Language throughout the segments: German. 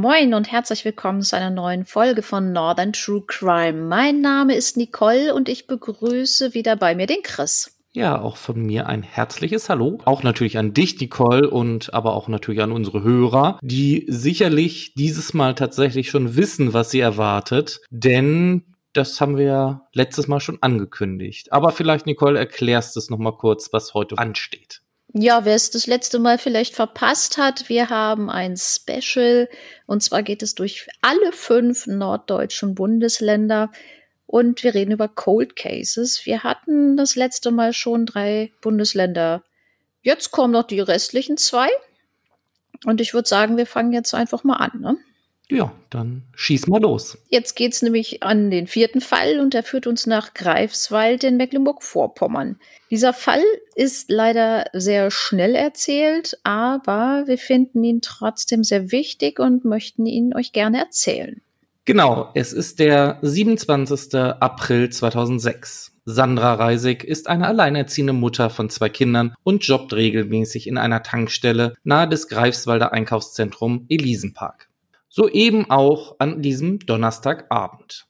Moin und herzlich willkommen zu einer neuen Folge von Northern True Crime. Mein Name ist Nicole und ich begrüße wieder bei mir den Chris. Ja, auch von mir ein herzliches Hallo. Auch natürlich an dich, Nicole, und aber auch natürlich an unsere Hörer, die sicherlich dieses Mal tatsächlich schon wissen, was sie erwartet. Denn das haben wir ja letztes Mal schon angekündigt. Aber vielleicht, Nicole, erklärst es nochmal kurz, was heute ansteht. Ja, wer es das letzte Mal vielleicht verpasst hat, wir haben ein Special. Und zwar geht es durch alle fünf norddeutschen Bundesländer. Und wir reden über Cold Cases. Wir hatten das letzte Mal schon drei Bundesländer. Jetzt kommen noch die restlichen zwei. Und ich würde sagen, wir fangen jetzt einfach mal an. Ne? Ja, dann schieß mal los. Jetzt geht's nämlich an den vierten Fall und der führt uns nach Greifswald in Mecklenburg-Vorpommern. Dieser Fall ist leider sehr schnell erzählt, aber wir finden ihn trotzdem sehr wichtig und möchten ihn euch gerne erzählen. Genau, es ist der 27. April 2006. Sandra Reisig ist eine alleinerziehende Mutter von zwei Kindern und jobbt regelmäßig in einer Tankstelle nahe des Greifswalder Einkaufszentrum Elisenpark. So eben auch an diesem Donnerstagabend.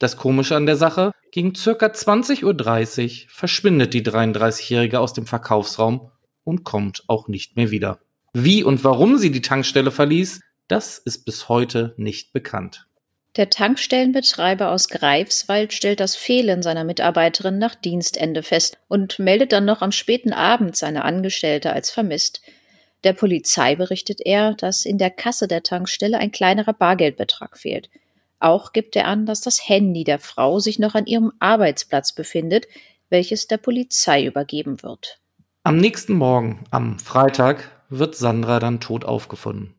Das Komische an der Sache, gegen circa 20.30 Uhr verschwindet die 33-Jährige aus dem Verkaufsraum und kommt auch nicht mehr wieder. Wie und warum sie die Tankstelle verließ, das ist bis heute nicht bekannt. Der Tankstellenbetreiber aus Greifswald stellt das Fehlen seiner Mitarbeiterin nach Dienstende fest und meldet dann noch am späten Abend seine Angestellte als vermisst. Der Polizei berichtet er, dass in der Kasse der Tankstelle ein kleinerer Bargeldbetrag fehlt. Auch gibt er an, dass das Handy der Frau sich noch an ihrem Arbeitsplatz befindet, welches der Polizei übergeben wird. Am nächsten Morgen, am Freitag, wird Sandra dann tot aufgefunden.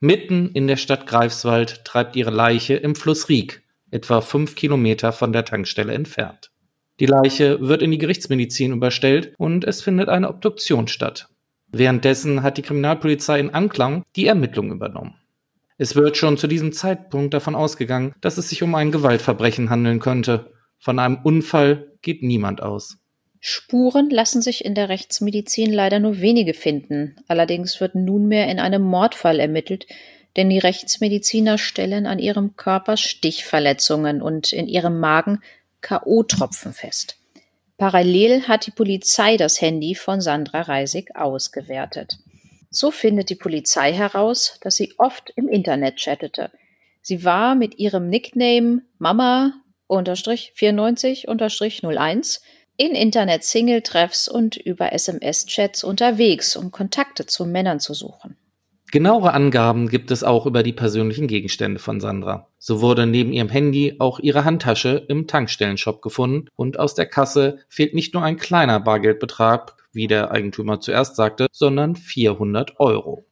Mitten in der Stadt Greifswald treibt ihre Leiche im Fluss Riek, etwa fünf Kilometer von der Tankstelle entfernt. Die Leiche wird in die Gerichtsmedizin überstellt und es findet eine Obduktion statt. Währenddessen hat die Kriminalpolizei in Anklang die Ermittlungen übernommen. Es wird schon zu diesem Zeitpunkt davon ausgegangen, dass es sich um ein Gewaltverbrechen handeln könnte. Von einem Unfall geht niemand aus. Spuren lassen sich in der Rechtsmedizin leider nur wenige finden. Allerdings wird nunmehr in einem Mordfall ermittelt, denn die Rechtsmediziner stellen an ihrem Körper Stichverletzungen und in ihrem Magen K.O.-Tropfen fest. Parallel hat die Polizei das Handy von Sandra Reisig ausgewertet. So findet die Polizei heraus, dass sie oft im Internet chattete. Sie war mit ihrem Nickname Mama-94-01 in Internet-Single-Treffs und über SMS-Chats unterwegs, um Kontakte zu Männern zu suchen. Genauere Angaben gibt es auch über die persönlichen Gegenstände von Sandra. So wurde neben ihrem Handy auch ihre Handtasche im Tankstellenshop gefunden und aus der Kasse fehlt nicht nur ein kleiner Bargeldbetrag, wie der Eigentümer zuerst sagte, sondern 400 Euro.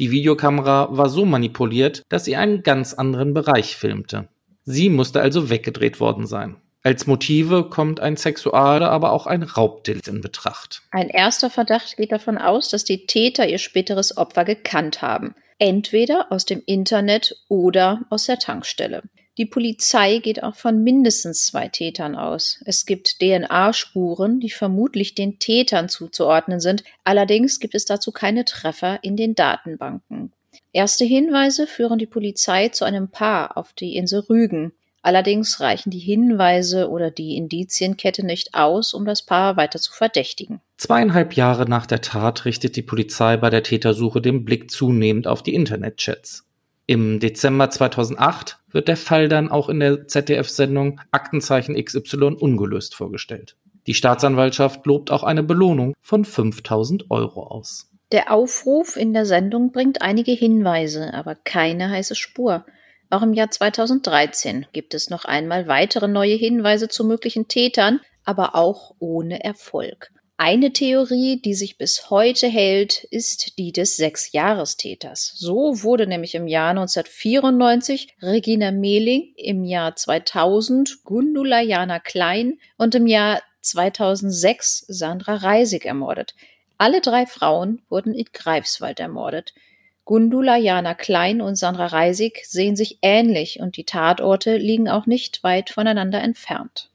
Die Videokamera war so manipuliert, dass sie einen ganz anderen Bereich filmte. Sie musste also weggedreht worden sein. Als Motive kommt ein Sexual-, aber auch ein Raubdelikt in Betracht. Ein erster Verdacht geht davon aus, dass die Täter ihr späteres Opfer gekannt haben. Entweder aus dem Internet oder aus der Tankstelle. Die Polizei geht auch von mindestens zwei Tätern aus. Es gibt DNA-Spuren, die vermutlich den Tätern zuzuordnen sind. Allerdings gibt es dazu keine Treffer in den Datenbanken. Erste Hinweise führen die Polizei zu einem Paar auf die Insel Rügen. Allerdings reichen die Hinweise oder die Indizienkette nicht aus, um das Paar weiter zu verdächtigen. Zweieinhalb Jahre nach der Tat richtet die Polizei bei der Tätersuche den Blick zunehmend auf die Internetchats. Im Dezember 2008 wird der Fall dann auch in der ZDF-Sendung Aktenzeichen XY ungelöst vorgestellt. Die Staatsanwaltschaft lobt auch eine Belohnung von 5000 Euro aus. Der Aufruf in der Sendung bringt einige Hinweise, aber keine heiße Spur. Auch im Jahr 2013 gibt es noch einmal weitere neue Hinweise zu möglichen Tätern, aber auch ohne Erfolg. Eine Theorie, die sich bis heute hält, ist die des Sechsjahrestäters. So wurde nämlich im Jahr 1994 Regina Mehling, im Jahr 2000 Gundula Jana Klein und im Jahr 2006 Sandra Reisig ermordet. Alle drei Frauen wurden in Greifswald ermordet. Gundula Jana Klein und Sandra Reisig sehen sich ähnlich und die Tatorte liegen auch nicht weit voneinander entfernt.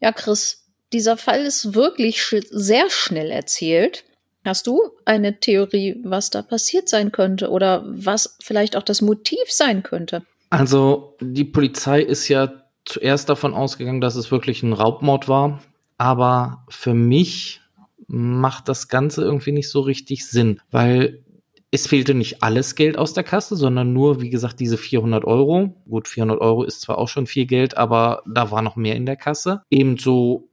Ja, Chris, dieser Fall ist wirklich sch sehr schnell erzählt. Hast du eine Theorie, was da passiert sein könnte oder was vielleicht auch das Motiv sein könnte? Also die Polizei ist ja zuerst davon ausgegangen, dass es wirklich ein Raubmord war. Aber für mich macht das Ganze irgendwie nicht so richtig Sinn, weil es fehlte nicht alles Geld aus der Kasse, sondern nur, wie gesagt, diese 400 Euro. Gut, 400 Euro ist zwar auch schon viel Geld, aber da war noch mehr in der Kasse. Ebenso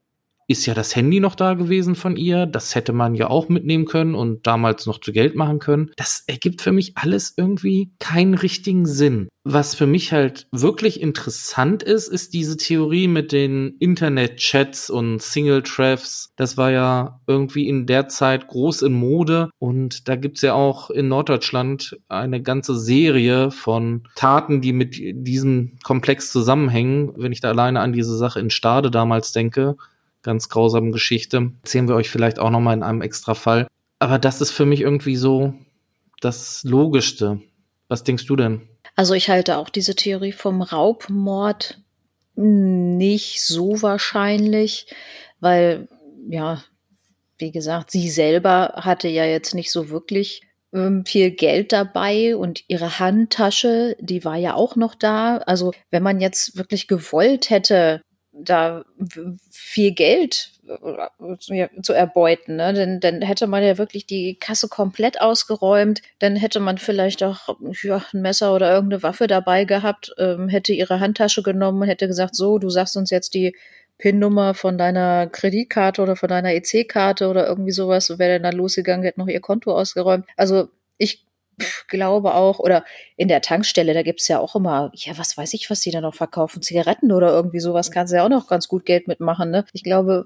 ist ja das Handy noch da gewesen von ihr. Das hätte man ja auch mitnehmen können und damals noch zu Geld machen können. Das ergibt für mich alles irgendwie keinen richtigen Sinn. Was für mich halt wirklich interessant ist, ist diese Theorie mit den Internet-Chats und Single-Treffs. Das war ja irgendwie in der Zeit groß in Mode und da gibt's ja auch in Norddeutschland eine ganze Serie von Taten, die mit diesem Komplex zusammenhängen. Wenn ich da alleine an diese Sache in Stade damals denke, ganz grausamen Geschichte. Erzählen wir euch vielleicht auch nochmal in einem extra Fall. Aber das ist für mich irgendwie so das Logischste. Was denkst du denn? Also ich halte auch diese Theorie vom Raubmord nicht so wahrscheinlich, weil, ja, wie gesagt, sie selber hatte ja jetzt nicht so wirklich ähm, viel Geld dabei und ihre Handtasche, die war ja auch noch da. Also wenn man jetzt wirklich gewollt hätte, da viel Geld äh, zu erbeuten. Ne? Denn dann hätte man ja wirklich die Kasse komplett ausgeräumt. Dann hätte man vielleicht auch ja, ein Messer oder irgendeine Waffe dabei gehabt, ähm, hätte ihre Handtasche genommen und hätte gesagt, so, du sagst uns jetzt die PIN-Nummer von deiner Kreditkarte oder von deiner EC-Karte oder irgendwie sowas. Und wäre dann da losgegangen, hätte noch ihr Konto ausgeräumt. Also ich glaube auch, oder in der Tankstelle, da gibt's ja auch immer, ja, was weiß ich, was die da noch verkaufen, Zigaretten oder irgendwie sowas, kannst du ja auch noch ganz gut Geld mitmachen. Ne? Ich glaube,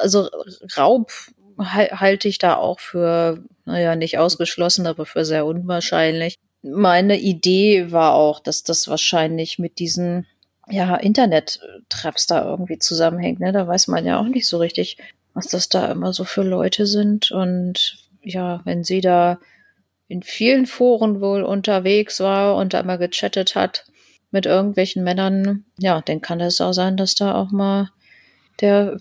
also Raub halte ich da auch für, naja, nicht ausgeschlossen, aber für sehr unwahrscheinlich. Meine Idee war auch, dass das wahrscheinlich mit diesen ja, Internet-Traps da irgendwie zusammenhängt. Ne? Da weiß man ja auch nicht so richtig, was das da immer so für Leute sind. Und ja, wenn sie da in vielen Foren wohl unterwegs war und da mal gechattet hat mit irgendwelchen Männern, ja, dann kann es auch sein, dass da auch mal der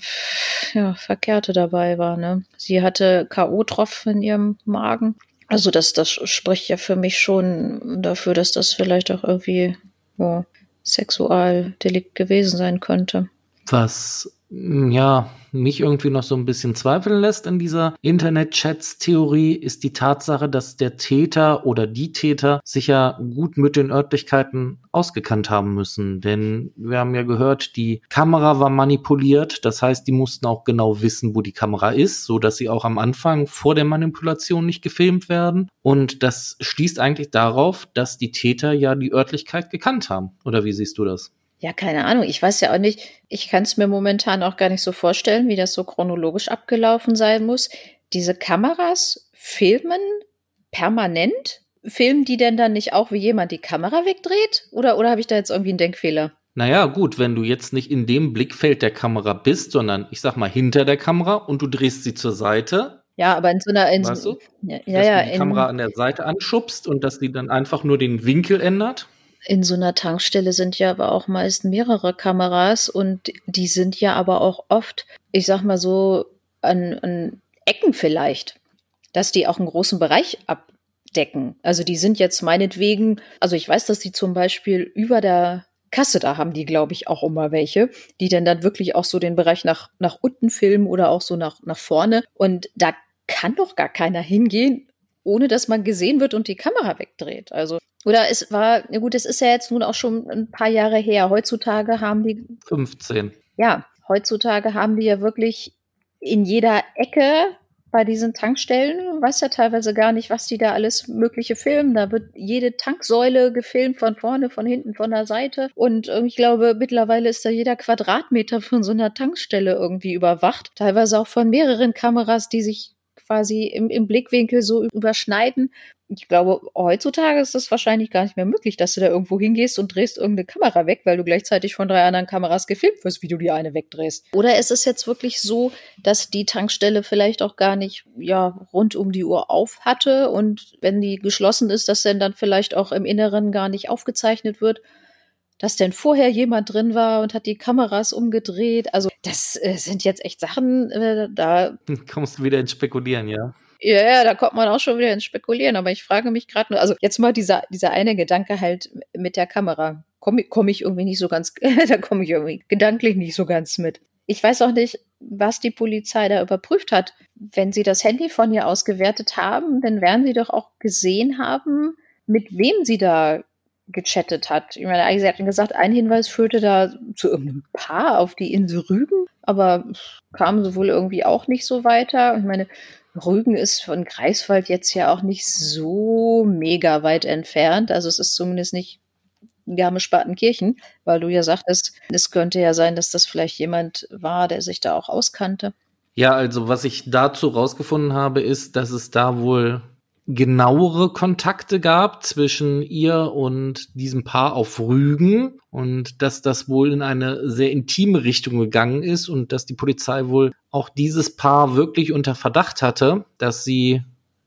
ja, Verkehrte dabei war. Ne? Sie hatte K.O.-Tropf in ihrem Magen. Also das, das spricht ja für mich schon dafür, dass das vielleicht auch irgendwie oh, Sexualdelikt gewesen sein könnte. Was ja, mich irgendwie noch so ein bisschen zweifeln lässt in dieser Internet-Chats-Theorie, ist die Tatsache, dass der Täter oder die Täter sich ja gut mit den Örtlichkeiten ausgekannt haben müssen. Denn wir haben ja gehört, die Kamera war manipuliert. Das heißt, die mussten auch genau wissen, wo die Kamera ist, so dass sie auch am Anfang vor der Manipulation nicht gefilmt werden. Und das schließt eigentlich darauf, dass die Täter ja die Örtlichkeit gekannt haben. Oder wie siehst du das? Ja, keine Ahnung. Ich weiß ja auch nicht, ich kann es mir momentan auch gar nicht so vorstellen, wie das so chronologisch abgelaufen sein muss. Diese Kameras filmen permanent? Filmen die denn dann nicht auch, wie jemand die Kamera wegdreht? Oder, oder habe ich da jetzt irgendwie einen Denkfehler? Naja, gut, wenn du jetzt nicht in dem Blickfeld der Kamera bist, sondern ich sag mal hinter der Kamera und du drehst sie zur Seite. Ja, aber in so einer. In weißt du? Ja, dass ja. du die Kamera an der Seite anschubst und dass die dann einfach nur den Winkel ändert. In so einer Tankstelle sind ja aber auch meist mehrere Kameras und die sind ja aber auch oft, ich sag mal so, an, an Ecken vielleicht, dass die auch einen großen Bereich abdecken. Also die sind jetzt meinetwegen, also ich weiß, dass die zum Beispiel über der Kasse, da haben die, glaube ich, auch immer welche, die dann dann wirklich auch so den Bereich nach, nach unten filmen oder auch so nach, nach vorne. Und da kann doch gar keiner hingehen, ohne dass man gesehen wird und die Kamera wegdreht. Also, oder es war, na gut, es ist ja jetzt nun auch schon ein paar Jahre her. Heutzutage haben die, 15. ja, heutzutage haben die ja wirklich in jeder Ecke bei diesen Tankstellen, du weißt ja teilweise gar nicht, was die da alles Mögliche filmen. Da wird jede Tanksäule gefilmt, von vorne, von hinten, von der Seite. Und äh, ich glaube, mittlerweile ist da jeder Quadratmeter von so einer Tankstelle irgendwie überwacht. Teilweise auch von mehreren Kameras, die sich quasi im, im Blickwinkel so überschneiden. Ich glaube, heutzutage ist das wahrscheinlich gar nicht mehr möglich, dass du da irgendwo hingehst und drehst irgendeine Kamera weg, weil du gleichzeitig von drei anderen Kameras gefilmt wirst, wie du die eine wegdrehst. Oder ist es jetzt wirklich so, dass die Tankstelle vielleicht auch gar nicht ja rund um die Uhr auf hatte und wenn die geschlossen ist, dass dann dann vielleicht auch im Inneren gar nicht aufgezeichnet wird? Dass denn vorher jemand drin war und hat die Kameras umgedreht. Also das äh, sind jetzt echt Sachen, äh, da Kommst du wieder ins Spekulieren, ja? Ja, ja, da kommt man auch schon wieder ins Spekulieren. Aber ich frage mich gerade nur, also jetzt mal dieser, dieser eine Gedanke halt mit der Kamera. Komme komm ich irgendwie nicht so ganz, da komme ich irgendwie gedanklich nicht so ganz mit. Ich weiß auch nicht, was die Polizei da überprüft hat. Wenn sie das Handy von ihr ausgewertet haben, dann werden sie doch auch gesehen haben, mit wem sie da gechattet hat. Ich meine, sie hat gesagt, ein Hinweis führte da zu irgendeinem Paar auf die Insel Rügen, aber kam sie wohl irgendwie auch nicht so weiter. Ich meine, Rügen ist von Greifswald jetzt ja auch nicht so mega weit entfernt. Also es ist zumindest nicht Garmisch-Partenkirchen, weil du ja sagtest, es könnte ja sein, dass das vielleicht jemand war, der sich da auch auskannte. Ja, also was ich dazu rausgefunden habe, ist, dass es da wohl genauere Kontakte gab zwischen ihr und diesem Paar auf Rügen und dass das wohl in eine sehr intime Richtung gegangen ist und dass die Polizei wohl auch dieses Paar wirklich unter Verdacht hatte, dass sie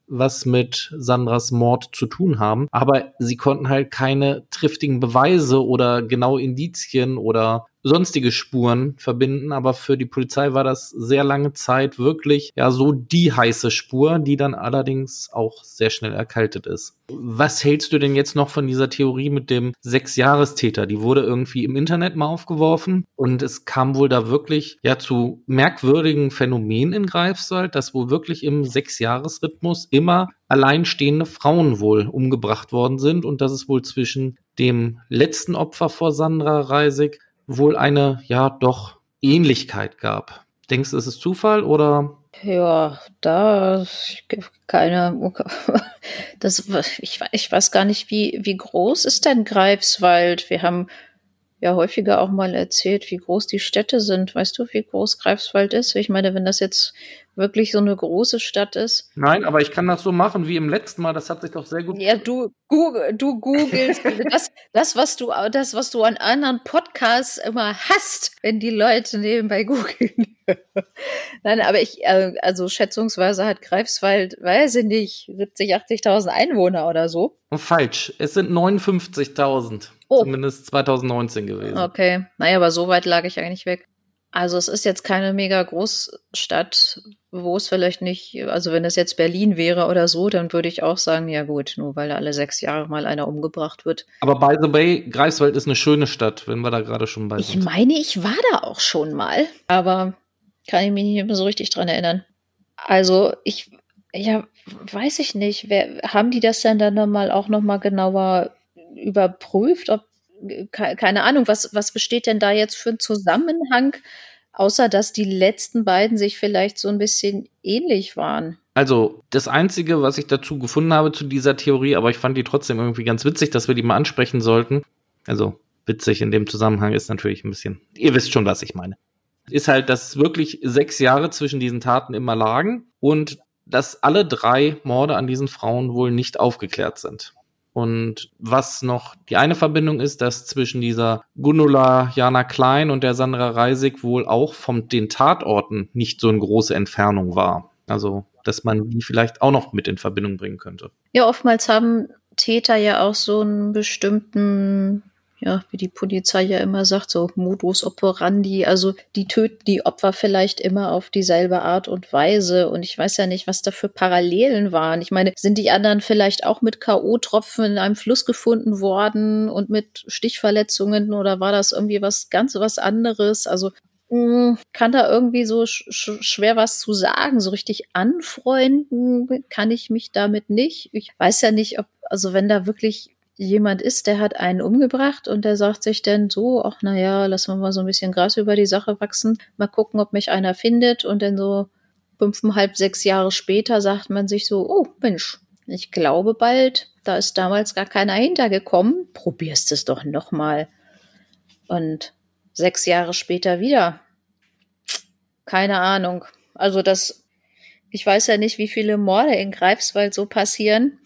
was mit Sandras Mord zu tun haben. Aber sie konnten halt keine triftigen Beweise oder genaue Indizien oder sonstige Spuren verbinden, aber für die Polizei war das sehr lange Zeit wirklich ja so die heiße Spur, die dann allerdings auch sehr schnell erkaltet ist. Was hältst du denn jetzt noch von dieser Theorie mit dem Sechsjahrestäter? Die wurde irgendwie im Internet mal aufgeworfen und es kam wohl da wirklich ja zu merkwürdigen Phänomenen in Greifswald, dass wohl wirklich im Sechsjahresrhythmus immer alleinstehende Frauen wohl umgebracht worden sind und dass es wohl zwischen dem letzten Opfer vor Sandra Reisig wohl eine, ja, doch Ähnlichkeit gab. Denkst du, ist es Zufall oder? Ja, da keine. Das, ich, ich weiß gar nicht, wie, wie groß ist denn Greifswald? Wir haben ja häufiger auch mal erzählt, wie groß die Städte sind. Weißt du, wie groß Greifswald ist? Ich meine, wenn das jetzt wirklich so eine große Stadt ist. Nein, aber ich kann das so machen wie im letzten Mal. Das hat sich doch sehr gut. Ja, du, Google, du googelst das, das, was du, das, was du an anderen Podcasts immer hast, wenn die Leute nebenbei googeln. Nein, aber ich, äh, also schätzungsweise hat Greifswald, weiß ich nicht, 70, 80.000 Einwohner oder so. Falsch. Es sind 59.000. Oh. Zumindest 2019 gewesen. Okay. Naja, aber so weit lag ich eigentlich weg. Also es ist jetzt keine mega Großstadt, wo es vielleicht nicht, also wenn es jetzt Berlin wäre oder so, dann würde ich auch sagen, ja gut, nur weil da alle sechs Jahre mal einer umgebracht wird. Aber by the way, Greifswald ist eine schöne Stadt, wenn wir da gerade schon bei sind. Ich meine, ich war da auch schon mal, aber kann ich mich nicht mehr so richtig dran erinnern. Also ich, ja, weiß ich nicht, wer, haben die das denn dann mal auch nochmal genauer überprüft, ob keine Ahnung, was, was besteht denn da jetzt für ein Zusammenhang, außer dass die letzten beiden sich vielleicht so ein bisschen ähnlich waren? Also, das Einzige, was ich dazu gefunden habe zu dieser Theorie, aber ich fand die trotzdem irgendwie ganz witzig, dass wir die mal ansprechen sollten. Also, witzig in dem Zusammenhang ist natürlich ein bisschen, ihr wisst schon, was ich meine. Ist halt, dass wirklich sechs Jahre zwischen diesen Taten immer lagen und dass alle drei Morde an diesen Frauen wohl nicht aufgeklärt sind. Und was noch die eine Verbindung ist, dass zwischen dieser Gundula Jana Klein und der Sandra Reisig wohl auch von den Tatorten nicht so eine große Entfernung war. Also, dass man die vielleicht auch noch mit in Verbindung bringen könnte. Ja, oftmals haben Täter ja auch so einen bestimmten ja, wie die Polizei ja immer sagt, so Modus operandi. Also die töten die Opfer vielleicht immer auf dieselbe Art und Weise. Und ich weiß ja nicht, was da für Parallelen waren. Ich meine, sind die anderen vielleicht auch mit K.O.-Tropfen in einem Fluss gefunden worden und mit Stichverletzungen oder war das irgendwie was ganz was anderes? Also hm, kann da irgendwie so sch schwer was zu sagen. So richtig anfreunden kann ich mich damit nicht. Ich weiß ja nicht, ob, also wenn da wirklich jemand ist, der hat einen umgebracht und der sagt sich dann so, ach naja, lassen wir mal so ein bisschen Gras über die Sache wachsen, mal gucken, ob mich einer findet und dann so fünfeinhalb, sechs Jahre später sagt man sich so, oh Mensch, ich glaube bald, da ist damals gar keiner hintergekommen, probierst es doch nochmal. Und sechs Jahre später wieder. Keine Ahnung. Also das, ich weiß ja nicht, wie viele Morde in Greifswald so passieren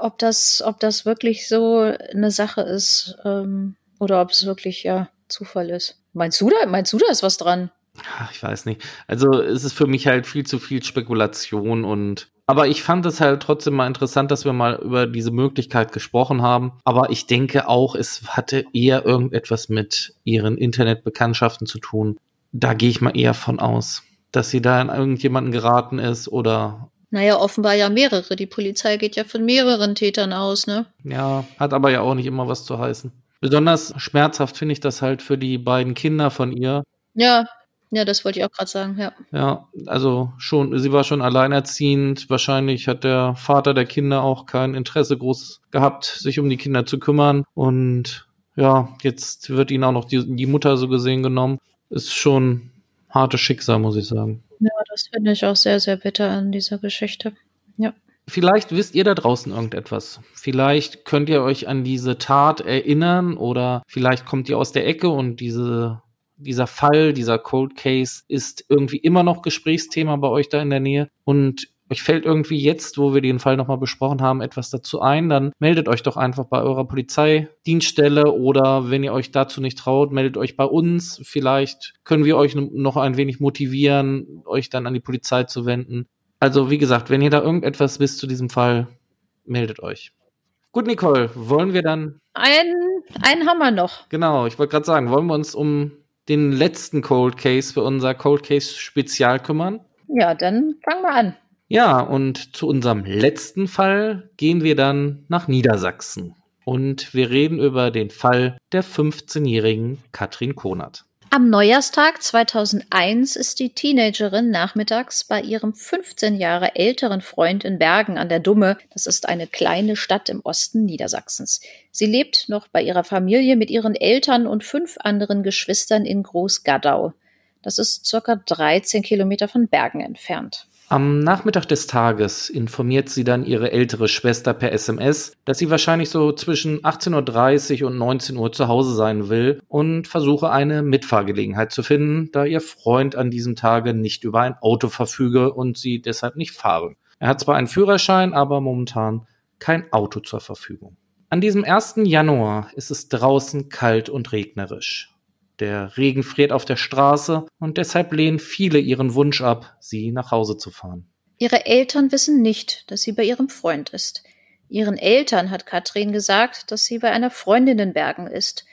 ob das, ob das wirklich so eine Sache ist ähm, oder ob es wirklich ja Zufall ist. Meinst du da, meinst du da ist was dran? Ach, ich weiß nicht. Also es ist für mich halt viel zu viel Spekulation und aber ich fand es halt trotzdem mal interessant, dass wir mal über diese Möglichkeit gesprochen haben. Aber ich denke auch, es hatte eher irgendetwas mit ihren Internetbekanntschaften zu tun. Da gehe ich mal eher von aus, dass sie da in irgendjemanden geraten ist oder Naja, offenbar ja mehrere. Die Polizei geht ja von mehreren Tätern aus, ne? Ja, hat aber ja auch nicht immer was zu heißen. Besonders schmerzhaft finde ich das halt für die beiden Kinder von ihr. Ja, ja, das wollte ich auch gerade sagen, ja. Ja, also schon, sie war schon alleinerziehend. Wahrscheinlich hat der Vater der Kinder auch kein Interesse groß gehabt, sich um die Kinder zu kümmern. Und ja, jetzt wird ihnen auch noch die, die Mutter so gesehen genommen. Ist schon hartes Schicksal, muss ich sagen. Ja, das finde ich auch sehr, sehr bitter an dieser Geschichte. Ja. Vielleicht wisst ihr da draußen irgendetwas. Vielleicht könnt ihr euch an diese Tat erinnern oder vielleicht kommt ihr aus der Ecke und diese, dieser Fall, dieser Cold Case ist irgendwie immer noch Gesprächsthema bei euch da in der Nähe und euch fällt irgendwie jetzt, wo wir den Fall nochmal besprochen haben, etwas dazu ein, dann meldet euch doch einfach bei eurer Polizeidienststelle oder wenn ihr euch dazu nicht traut, meldet euch bei uns. Vielleicht können wir euch noch ein wenig motivieren, euch dann an die Polizei zu wenden. Also wie gesagt, wenn ihr da irgendetwas wisst zu diesem Fall, meldet euch. Gut, Nicole, wollen wir dann. Ein, einen haben wir noch. Genau, ich wollte gerade sagen, wollen wir uns um den letzten Cold Case für unser Cold Case Spezial kümmern? Ja, dann fangen wir an. Ja, und zu unserem letzten Fall gehen wir dann nach Niedersachsen. Und wir reden über den Fall der 15-jährigen Katrin Konert. Am Neujahrstag 2001 ist die Teenagerin nachmittags bei ihrem 15 Jahre älteren Freund in Bergen an der Dumme. Das ist eine kleine Stadt im Osten Niedersachsens. Sie lebt noch bei ihrer Familie mit ihren Eltern und fünf anderen Geschwistern in Großgaddau. Das ist circa 13 Kilometer von Bergen entfernt. Am Nachmittag des Tages informiert sie dann ihre ältere Schwester per SMS, dass sie wahrscheinlich so zwischen 18.30 Uhr und 19 Uhr zu Hause sein will und versuche eine Mitfahrgelegenheit zu finden, da ihr Freund an diesem Tage nicht über ein Auto verfüge und sie deshalb nicht fahren. Er hat zwar einen Führerschein, aber momentan kein Auto zur Verfügung. An diesem 1. Januar ist es draußen kalt und regnerisch. Der Regen friert auf der Straße und deshalb lehnen viele ihren Wunsch ab, sie nach Hause zu fahren. Ihre Eltern wissen nicht, dass sie bei ihrem Freund ist. Ihren Eltern hat Katrin gesagt, dass sie bei einer Freundin in Bergen ist.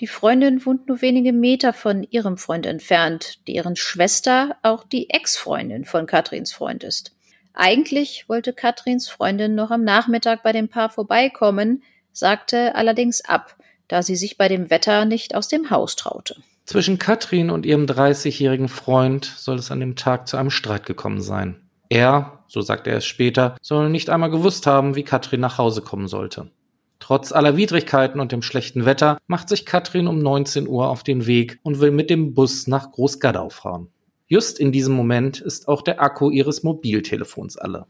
Die Freundin wohnt nur wenige Meter von ihrem Freund entfernt, deren Schwester auch die Ex-Freundin von Katrins Freund ist. Eigentlich wollte Katrins Freundin noch am Nachmittag bei dem Paar vorbeikommen, sagte allerdings ab, da sie sich bei dem Wetter nicht aus dem Haus traute. Zwischen Katrin und ihrem 30-jährigen Freund soll es an dem Tag zu einem Streit gekommen sein. Er, so sagt er es später, soll nicht einmal gewusst haben, wie Katrin nach Hause kommen sollte. Trotz aller Widrigkeiten und dem schlechten Wetter macht sich Katrin um 19 Uhr auf den Weg und will mit dem Bus nach Großgaddau fahren. Just in diesem Moment ist auch der Akku ihres Mobiltelefons alle.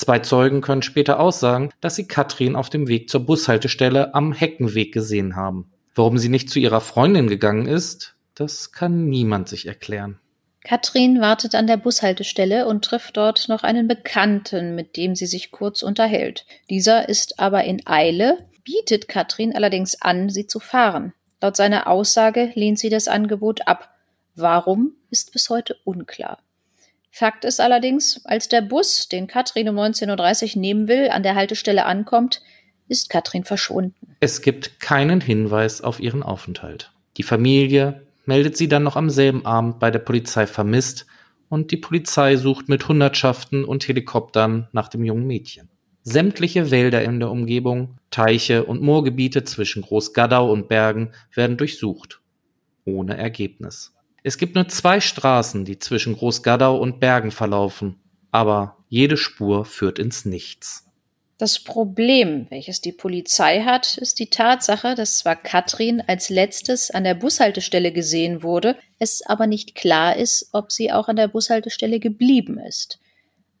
Zwei Zeugen können später aussagen, dass sie Katrin auf dem Weg zur Bushaltestelle am Heckenweg gesehen haben. Warum sie nicht zu ihrer Freundin gegangen ist, das kann niemand sich erklären. Katrin wartet an der Bushaltestelle und trifft dort noch einen Bekannten, mit dem sie sich kurz unterhält. Dieser ist aber in Eile, bietet Katrin allerdings an, sie zu fahren. Laut seiner Aussage lehnt sie das Angebot ab. Warum ist bis heute unklar. Fakt ist allerdings, als der Bus, den Katrin um 19.30 Uhr nehmen will, an der Haltestelle ankommt, ist Katrin verschwunden. Es gibt keinen Hinweis auf ihren Aufenthalt. Die Familie meldet sie dann noch am selben Abend bei der Polizei vermisst und die Polizei sucht mit Hundertschaften und Helikoptern nach dem jungen Mädchen. Sämtliche Wälder in der Umgebung, Teiche und Moorgebiete zwischen Großgaddau und Bergen werden durchsucht. Ohne Ergebnis. Es gibt nur zwei Straßen, die zwischen Großgaddau und Bergen verlaufen, aber jede Spur führt ins Nichts. Das Problem, welches die Polizei hat, ist die Tatsache, dass zwar Katrin als letztes an der Bushaltestelle gesehen wurde, es aber nicht klar ist, ob sie auch an der Bushaltestelle geblieben ist.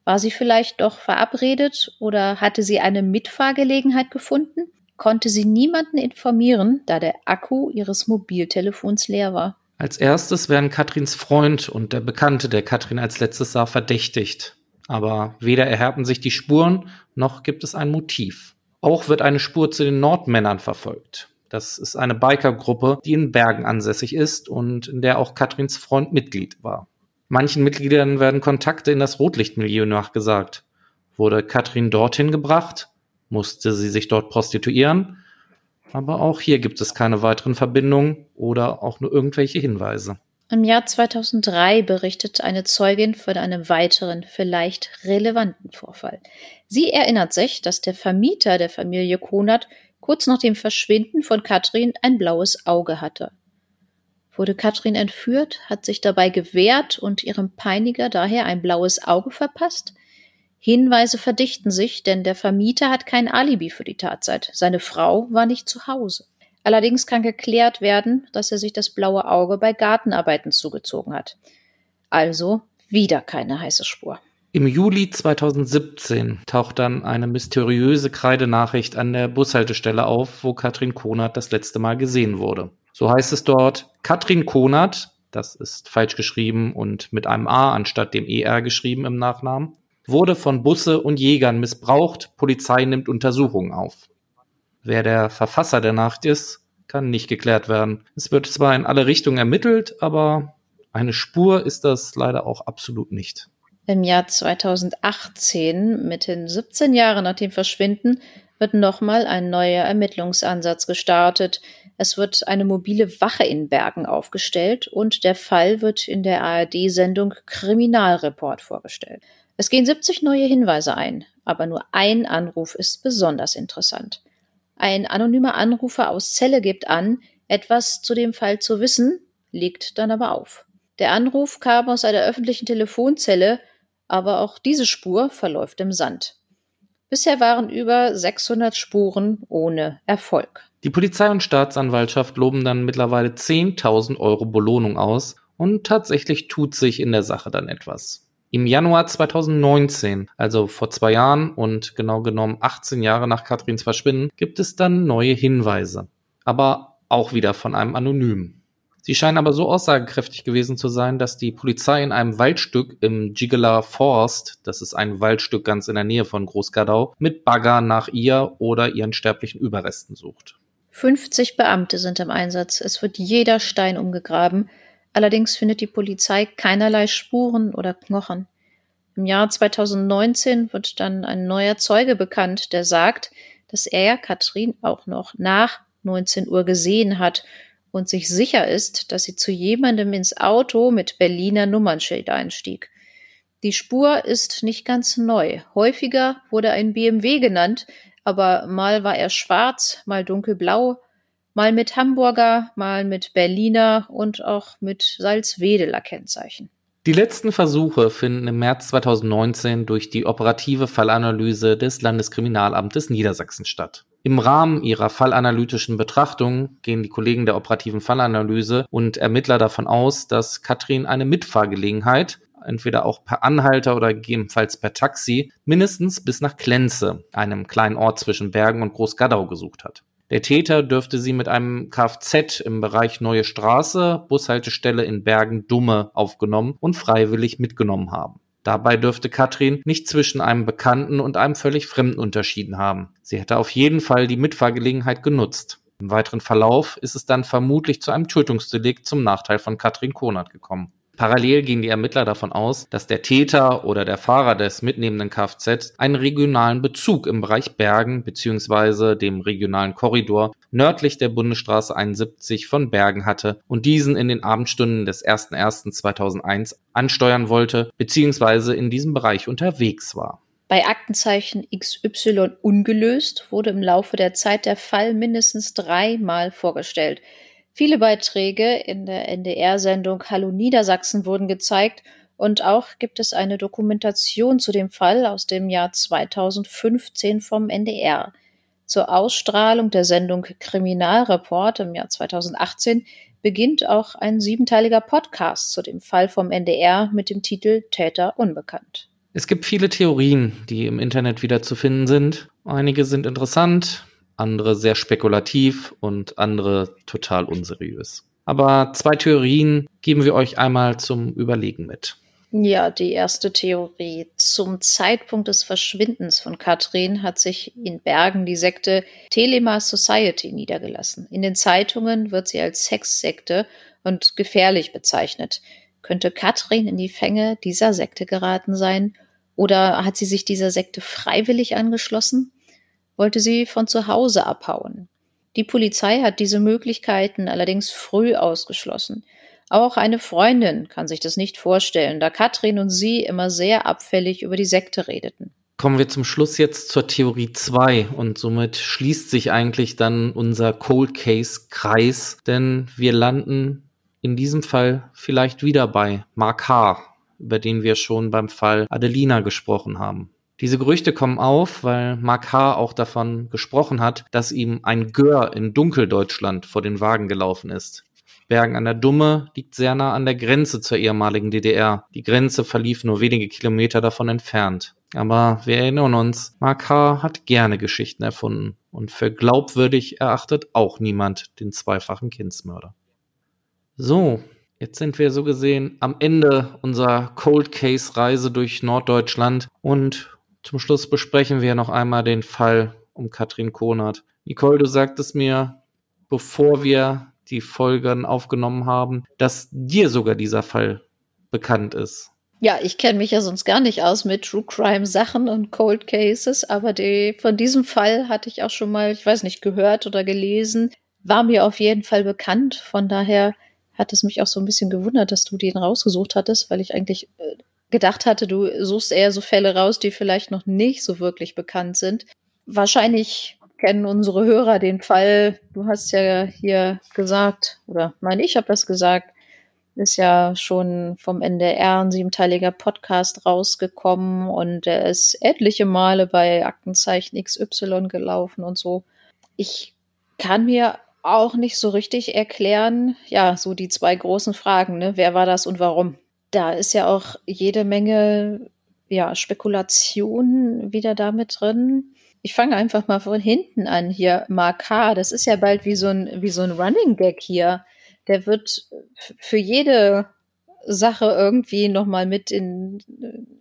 War sie vielleicht doch verabredet oder hatte sie eine Mitfahrgelegenheit gefunden? Konnte sie niemanden informieren, da der Akku ihres Mobiltelefons leer war. Als erstes werden Katrins Freund und der Bekannte, der Katrin als letztes sah, verdächtigt. Aber weder erhärten sich die Spuren, noch gibt es ein Motiv. Auch wird eine Spur zu den Nordmännern verfolgt. Das ist eine Bikergruppe, die in Bergen ansässig ist und in der auch Katrins Freund Mitglied war. Manchen Mitgliedern werden Kontakte in das Rotlichtmilieu nachgesagt. Wurde Katrin dorthin gebracht? Musste sie sich dort prostituieren? Aber auch hier gibt es keine weiteren Verbindungen oder auch nur irgendwelche Hinweise. Im Jahr 2003 berichtet eine Zeugin von einem weiteren, vielleicht relevanten Vorfall. Sie erinnert sich, dass der Vermieter der Familie Konert kurz nach dem Verschwinden von Katrin ein blaues Auge hatte. Wurde Katrin entführt, hat sich dabei gewehrt und ihrem Peiniger daher ein blaues Auge verpasst? Hinweise verdichten sich, denn der Vermieter hat kein Alibi für die Tatzeit. Seine Frau war nicht zu Hause. Allerdings kann geklärt werden, dass er sich das blaue Auge bei Gartenarbeiten zugezogen hat. Also wieder keine heiße Spur. Im Juli 2017 taucht dann eine mysteriöse Kreidenachricht an der Bushaltestelle auf, wo Katrin Konert das letzte Mal gesehen wurde. So heißt es dort, Katrin Konert, das ist falsch geschrieben und mit einem A anstatt dem ER geschrieben im Nachnamen, wurde von Busse und Jägern missbraucht, Polizei nimmt Untersuchungen auf. Wer der Verfasser der Nacht ist, kann nicht geklärt werden. Es wird zwar in alle Richtungen ermittelt, aber eine Spur ist das leider auch absolut nicht. Im Jahr 2018, mit den 17 Jahren nach dem Verschwinden, wird nochmal ein neuer Ermittlungsansatz gestartet. Es wird eine mobile Wache in Bergen aufgestellt und der Fall wird in der ARD-Sendung Kriminalreport vorgestellt. Es gehen 70 neue Hinweise ein, aber nur ein Anruf ist besonders interessant. Ein anonymer Anrufer aus Celle gibt an, etwas zu dem Fall zu wissen, legt dann aber auf. Der Anruf kam aus einer öffentlichen Telefonzelle, aber auch diese Spur verläuft im Sand. Bisher waren über 600 Spuren ohne Erfolg. Die Polizei und Staatsanwaltschaft loben dann mittlerweile 10.000 Euro Belohnung aus und tatsächlich tut sich in der Sache dann etwas. Im Januar 2019, also vor zwei Jahren und genau genommen 18 Jahre nach Katrins Verschwinden, gibt es dann neue Hinweise. Aber auch wieder von einem Anonymen. Sie scheinen aber so aussagekräftig gewesen zu sein, dass die Polizei in einem Waldstück im Jigala Forst, das ist ein Waldstück ganz in der Nähe von Großgadau, mit Bagger nach ihr oder ihren sterblichen Überresten sucht. 50 Beamte sind im Einsatz. Es wird jeder Stein umgegraben. Allerdings findet die Polizei keinerlei Spuren oder Knochen. Im Jahr 2019 wird dann ein neuer Zeuge bekannt, der sagt, dass er Katrin auch noch nach 19 Uhr gesehen hat und sich sicher ist, dass sie zu jemandem ins Auto mit Berliner Nummernschild einstieg. Die Spur ist nicht ganz neu. Häufiger wurde ein BMW genannt, aber mal war er schwarz, mal dunkelblau, Mal mit Hamburger, mal mit Berliner und auch mit Salzwedeler Kennzeichen. Die letzten Versuche finden im März 2019 durch die operative Fallanalyse des Landeskriminalamtes Niedersachsen statt. Im Rahmen ihrer fallanalytischen Betrachtung gehen die Kollegen der operativen Fallanalyse und Ermittler davon aus, dass Katrin eine Mitfahrgelegenheit, entweder auch per Anhalter oder gegebenenfalls per Taxi, mindestens bis nach Klenze, einem kleinen Ort zwischen Bergen und Großgadau, gesucht hat. Der Täter dürfte sie mit einem Kfz im Bereich Neue Straße, Bushaltestelle in Bergen-Dumme aufgenommen und freiwillig mitgenommen haben. Dabei dürfte Katrin nicht zwischen einem Bekannten und einem völlig Fremden unterschieden haben. Sie hätte auf jeden Fall die Mitfahrgelegenheit genutzt. Im weiteren Verlauf ist es dann vermutlich zu einem Tötungsdelikt zum Nachteil von Katrin Konert gekommen. Parallel gehen die Ermittler davon aus, dass der Täter oder der Fahrer des mitnehmenden Kfz einen regionalen Bezug im Bereich Bergen bzw. dem regionalen Korridor nördlich der Bundesstraße 71 von Bergen hatte und diesen in den Abendstunden des 01.01.2001 ansteuern wollte bzw. in diesem Bereich unterwegs war. Bei Aktenzeichen XY ungelöst wurde im Laufe der Zeit der Fall mindestens dreimal vorgestellt. Viele Beiträge in der NDR-Sendung Hallo Niedersachsen wurden gezeigt und auch gibt es eine Dokumentation zu dem Fall aus dem Jahr 2015 vom NDR. Zur Ausstrahlung der Sendung Kriminalreport im Jahr 2018 beginnt auch ein siebenteiliger Podcast zu dem Fall vom NDR mit dem Titel Täter unbekannt. Es gibt viele Theorien, die im Internet wieder zu finden sind. Einige sind interessant, andere sehr spekulativ und andere total unseriös. Aber zwei Theorien geben wir euch einmal zum Überlegen mit. Ja, die erste Theorie. Zum Zeitpunkt des Verschwindens von Katrin hat sich in Bergen die Sekte Telema Society niedergelassen. In den Zeitungen wird sie als Sexsekte und gefährlich bezeichnet. Könnte Katrin in die Fänge dieser Sekte geraten sein? Oder hat sie sich dieser Sekte freiwillig angeschlossen? Wollte sie von zu Hause abhauen. Die Polizei hat diese Möglichkeiten allerdings früh ausgeschlossen. Auch eine Freundin kann sich das nicht vorstellen, da Katrin und sie immer sehr abfällig über die Sekte redeten. Kommen wir zum Schluss jetzt zur Theorie 2 und somit schließt sich eigentlich dann unser Cold Case Kreis, denn wir landen in diesem Fall vielleicht wieder bei Mark H., über den wir schon beim Fall Adelina gesprochen haben. Diese Gerüchte kommen auf, weil Mark H. auch davon gesprochen hat, dass ihm ein Gör in Dunkeldeutschland vor den Wagen gelaufen ist. Bergen an der Dumme liegt sehr nah an der Grenze zur ehemaligen DDR. Die Grenze verlief nur wenige Kilometer davon entfernt. Aber wir erinnern uns, Mark H. hat gerne Geschichten erfunden und für glaubwürdig erachtet auch niemand den zweifachen Kindsmörder. So, jetzt sind wir so gesehen am Ende unserer Cold Case Reise durch Norddeutschland und zum Schluss besprechen wir noch einmal den Fall um Katrin Konert. Nicole, du sagtest mir, bevor wir die Folgen aufgenommen haben, dass dir sogar dieser Fall bekannt ist. Ja, ich kenne mich ja sonst gar nicht aus mit True Crime Sachen und Cold Cases, aber die, von diesem Fall hatte ich auch schon mal, ich weiß nicht, gehört oder gelesen, war mir auf jeden Fall bekannt. Von daher hat es mich auch so ein bisschen gewundert, dass du den rausgesucht hattest, weil ich eigentlich äh, gedacht hatte, du suchst eher so Fälle raus, die vielleicht noch nicht so wirklich bekannt sind. Wahrscheinlich kennen unsere Hörer den Fall, du hast ja hier gesagt, oder nein, ich habe das gesagt, ist ja schon vom NDR ein siebenteiliger Podcast rausgekommen und er ist etliche Male bei Aktenzeichen XY gelaufen und so. Ich kann mir auch nicht so richtig erklären, ja, so die zwei großen Fragen, ne? Wer war das und warum? Da ist ja auch jede Menge, ja, Spekulation wieder damit drin ich fange einfach mal von hinten an hier. Mark H., das ist ja bald wie so ein, wie so ein Running Gag hier. Der wird für jede Sache irgendwie nochmal mit in,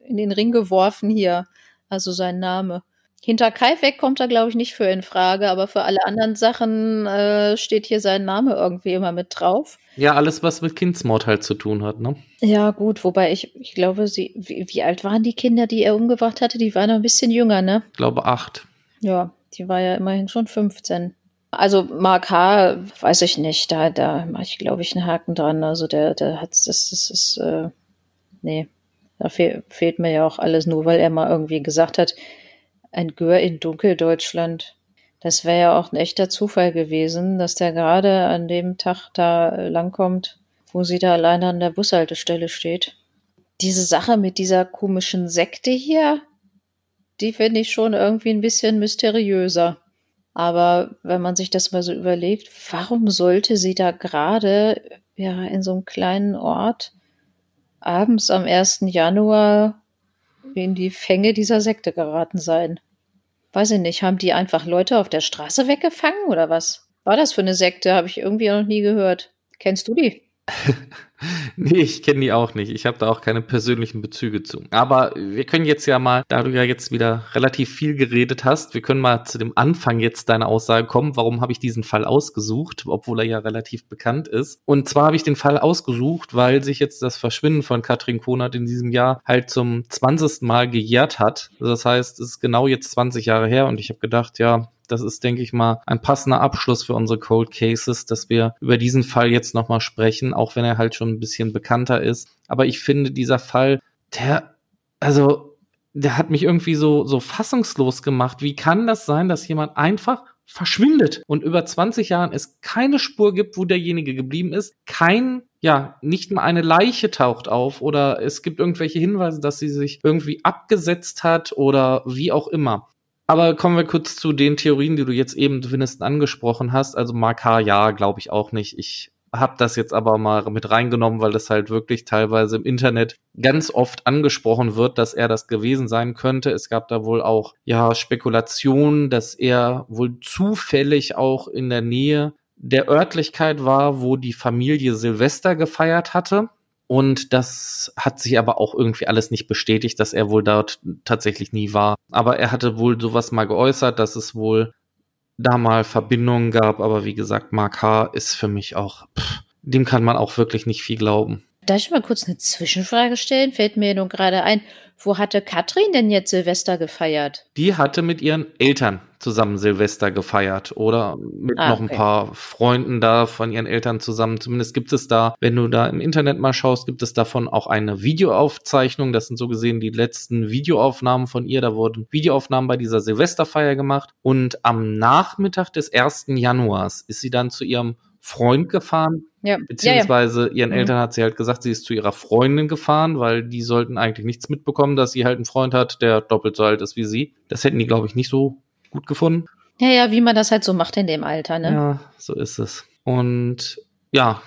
in den Ring geworfen hier. Also sein Name. Hinter Kaifek kommt er, glaube ich, nicht für in Frage, aber für alle anderen Sachen äh, steht hier sein Name irgendwie immer mit drauf. Ja, alles, was mit Kindsmord halt zu tun hat, ne? Ja, gut, wobei ich, ich glaube, sie, wie, wie alt waren die Kinder, die er umgebracht hatte? Die waren noch ein bisschen jünger, ne? Ich glaube acht. Ja, die war ja immerhin schon 15. Also Mark H. weiß ich nicht, da, da mache ich, glaube ich, einen Haken dran. Also der, der hat das, das ist, äh, nee, da fehl, fehlt mir ja auch alles nur, weil er mal irgendwie gesagt hat, ein Gör in Dunkeldeutschland. Das wäre ja auch ein echter Zufall gewesen, dass der gerade an dem Tag da langkommt, wo sie da alleine an der Bushaltestelle steht. Diese Sache mit dieser komischen Sekte hier, die finde ich schon irgendwie ein bisschen mysteriöser. Aber wenn man sich das mal so überlegt, warum sollte sie da gerade ja in so einem kleinen Ort abends am 1. Januar in die Fänge dieser Sekte geraten sein? Weiß ich nicht, haben die einfach Leute auf der Straße weggefangen oder was? War das für eine Sekte? Habe ich irgendwie noch nie gehört. Kennst du die? nee, ich kenne die auch nicht. Ich habe da auch keine persönlichen Bezüge zu. Aber wir können jetzt ja mal, da du ja jetzt wieder relativ viel geredet hast, wir können mal zu dem Anfang jetzt deiner Aussage kommen. Warum habe ich diesen Fall ausgesucht, obwohl er ja relativ bekannt ist? Und zwar habe ich den Fall ausgesucht, weil sich jetzt das Verschwinden von Katrin Konert in diesem Jahr halt zum 20. Mal gejährt hat. Das heißt, es ist genau jetzt 20 Jahre her und ich habe gedacht, ja, das ist, denke ich mal, ein passender Abschluss für unsere Cold Cases, dass wir über diesen Fall jetzt nochmal sprechen, auch wenn er halt schon ein bisschen bekannter ist. Aber ich finde, dieser Fall, der, also, der hat mich irgendwie so, so fassungslos gemacht. Wie kann das sein, dass jemand einfach verschwindet und über 20 Jahren es keine Spur gibt, wo derjenige geblieben ist, kein ja, nicht mal eine Leiche taucht auf oder es gibt irgendwelche Hinweise, dass sie sich irgendwie abgesetzt hat oder wie auch immer. Aber kommen wir kurz zu den Theorien, die du jetzt eben zumindest angesprochen hast. Also Mark H, ja, glaube ich auch nicht. Ich habe das jetzt aber mal mit reingenommen, weil das halt wirklich teilweise im Internet ganz oft angesprochen wird, dass er das gewesen sein könnte. Es gab da wohl auch ja Spekulationen, dass er wohl zufällig auch in der Nähe der Örtlichkeit war, wo die Familie Silvester gefeiert hatte. Und das hat sich aber auch irgendwie alles nicht bestätigt, dass er wohl dort tatsächlich nie war. Aber er hatte wohl sowas mal geäußert, dass es wohl da mal Verbindungen gab. Aber wie gesagt, Mark H. ist für mich auch, pff, dem kann man auch wirklich nicht viel glauben. Darf ich mal kurz eine Zwischenfrage stellen? Fällt mir nun gerade ein. Wo hatte Katrin denn jetzt Silvester gefeiert? Die hatte mit ihren Eltern zusammen Silvester gefeiert oder mit ah, noch ein paar Freunden da von ihren Eltern zusammen. Zumindest gibt es da, wenn du da im Internet mal schaust, gibt es davon auch eine Videoaufzeichnung. Das sind so gesehen die letzten Videoaufnahmen von ihr. Da wurden Videoaufnahmen bei dieser Silvesterfeier gemacht. Und am Nachmittag des 1. Januars ist sie dann zu ihrem Freund gefahren. Ja. Beziehungsweise ja, ja. ihren mhm. Eltern hat sie halt gesagt, sie ist zu ihrer Freundin gefahren, weil die sollten eigentlich nichts mitbekommen, dass sie halt einen Freund hat, der doppelt so alt ist wie sie. Das hätten die, glaube ich, nicht so gut gefunden. Ja, ja, wie man das halt so macht in dem Alter, ne? Ja, so ist es. Und ja,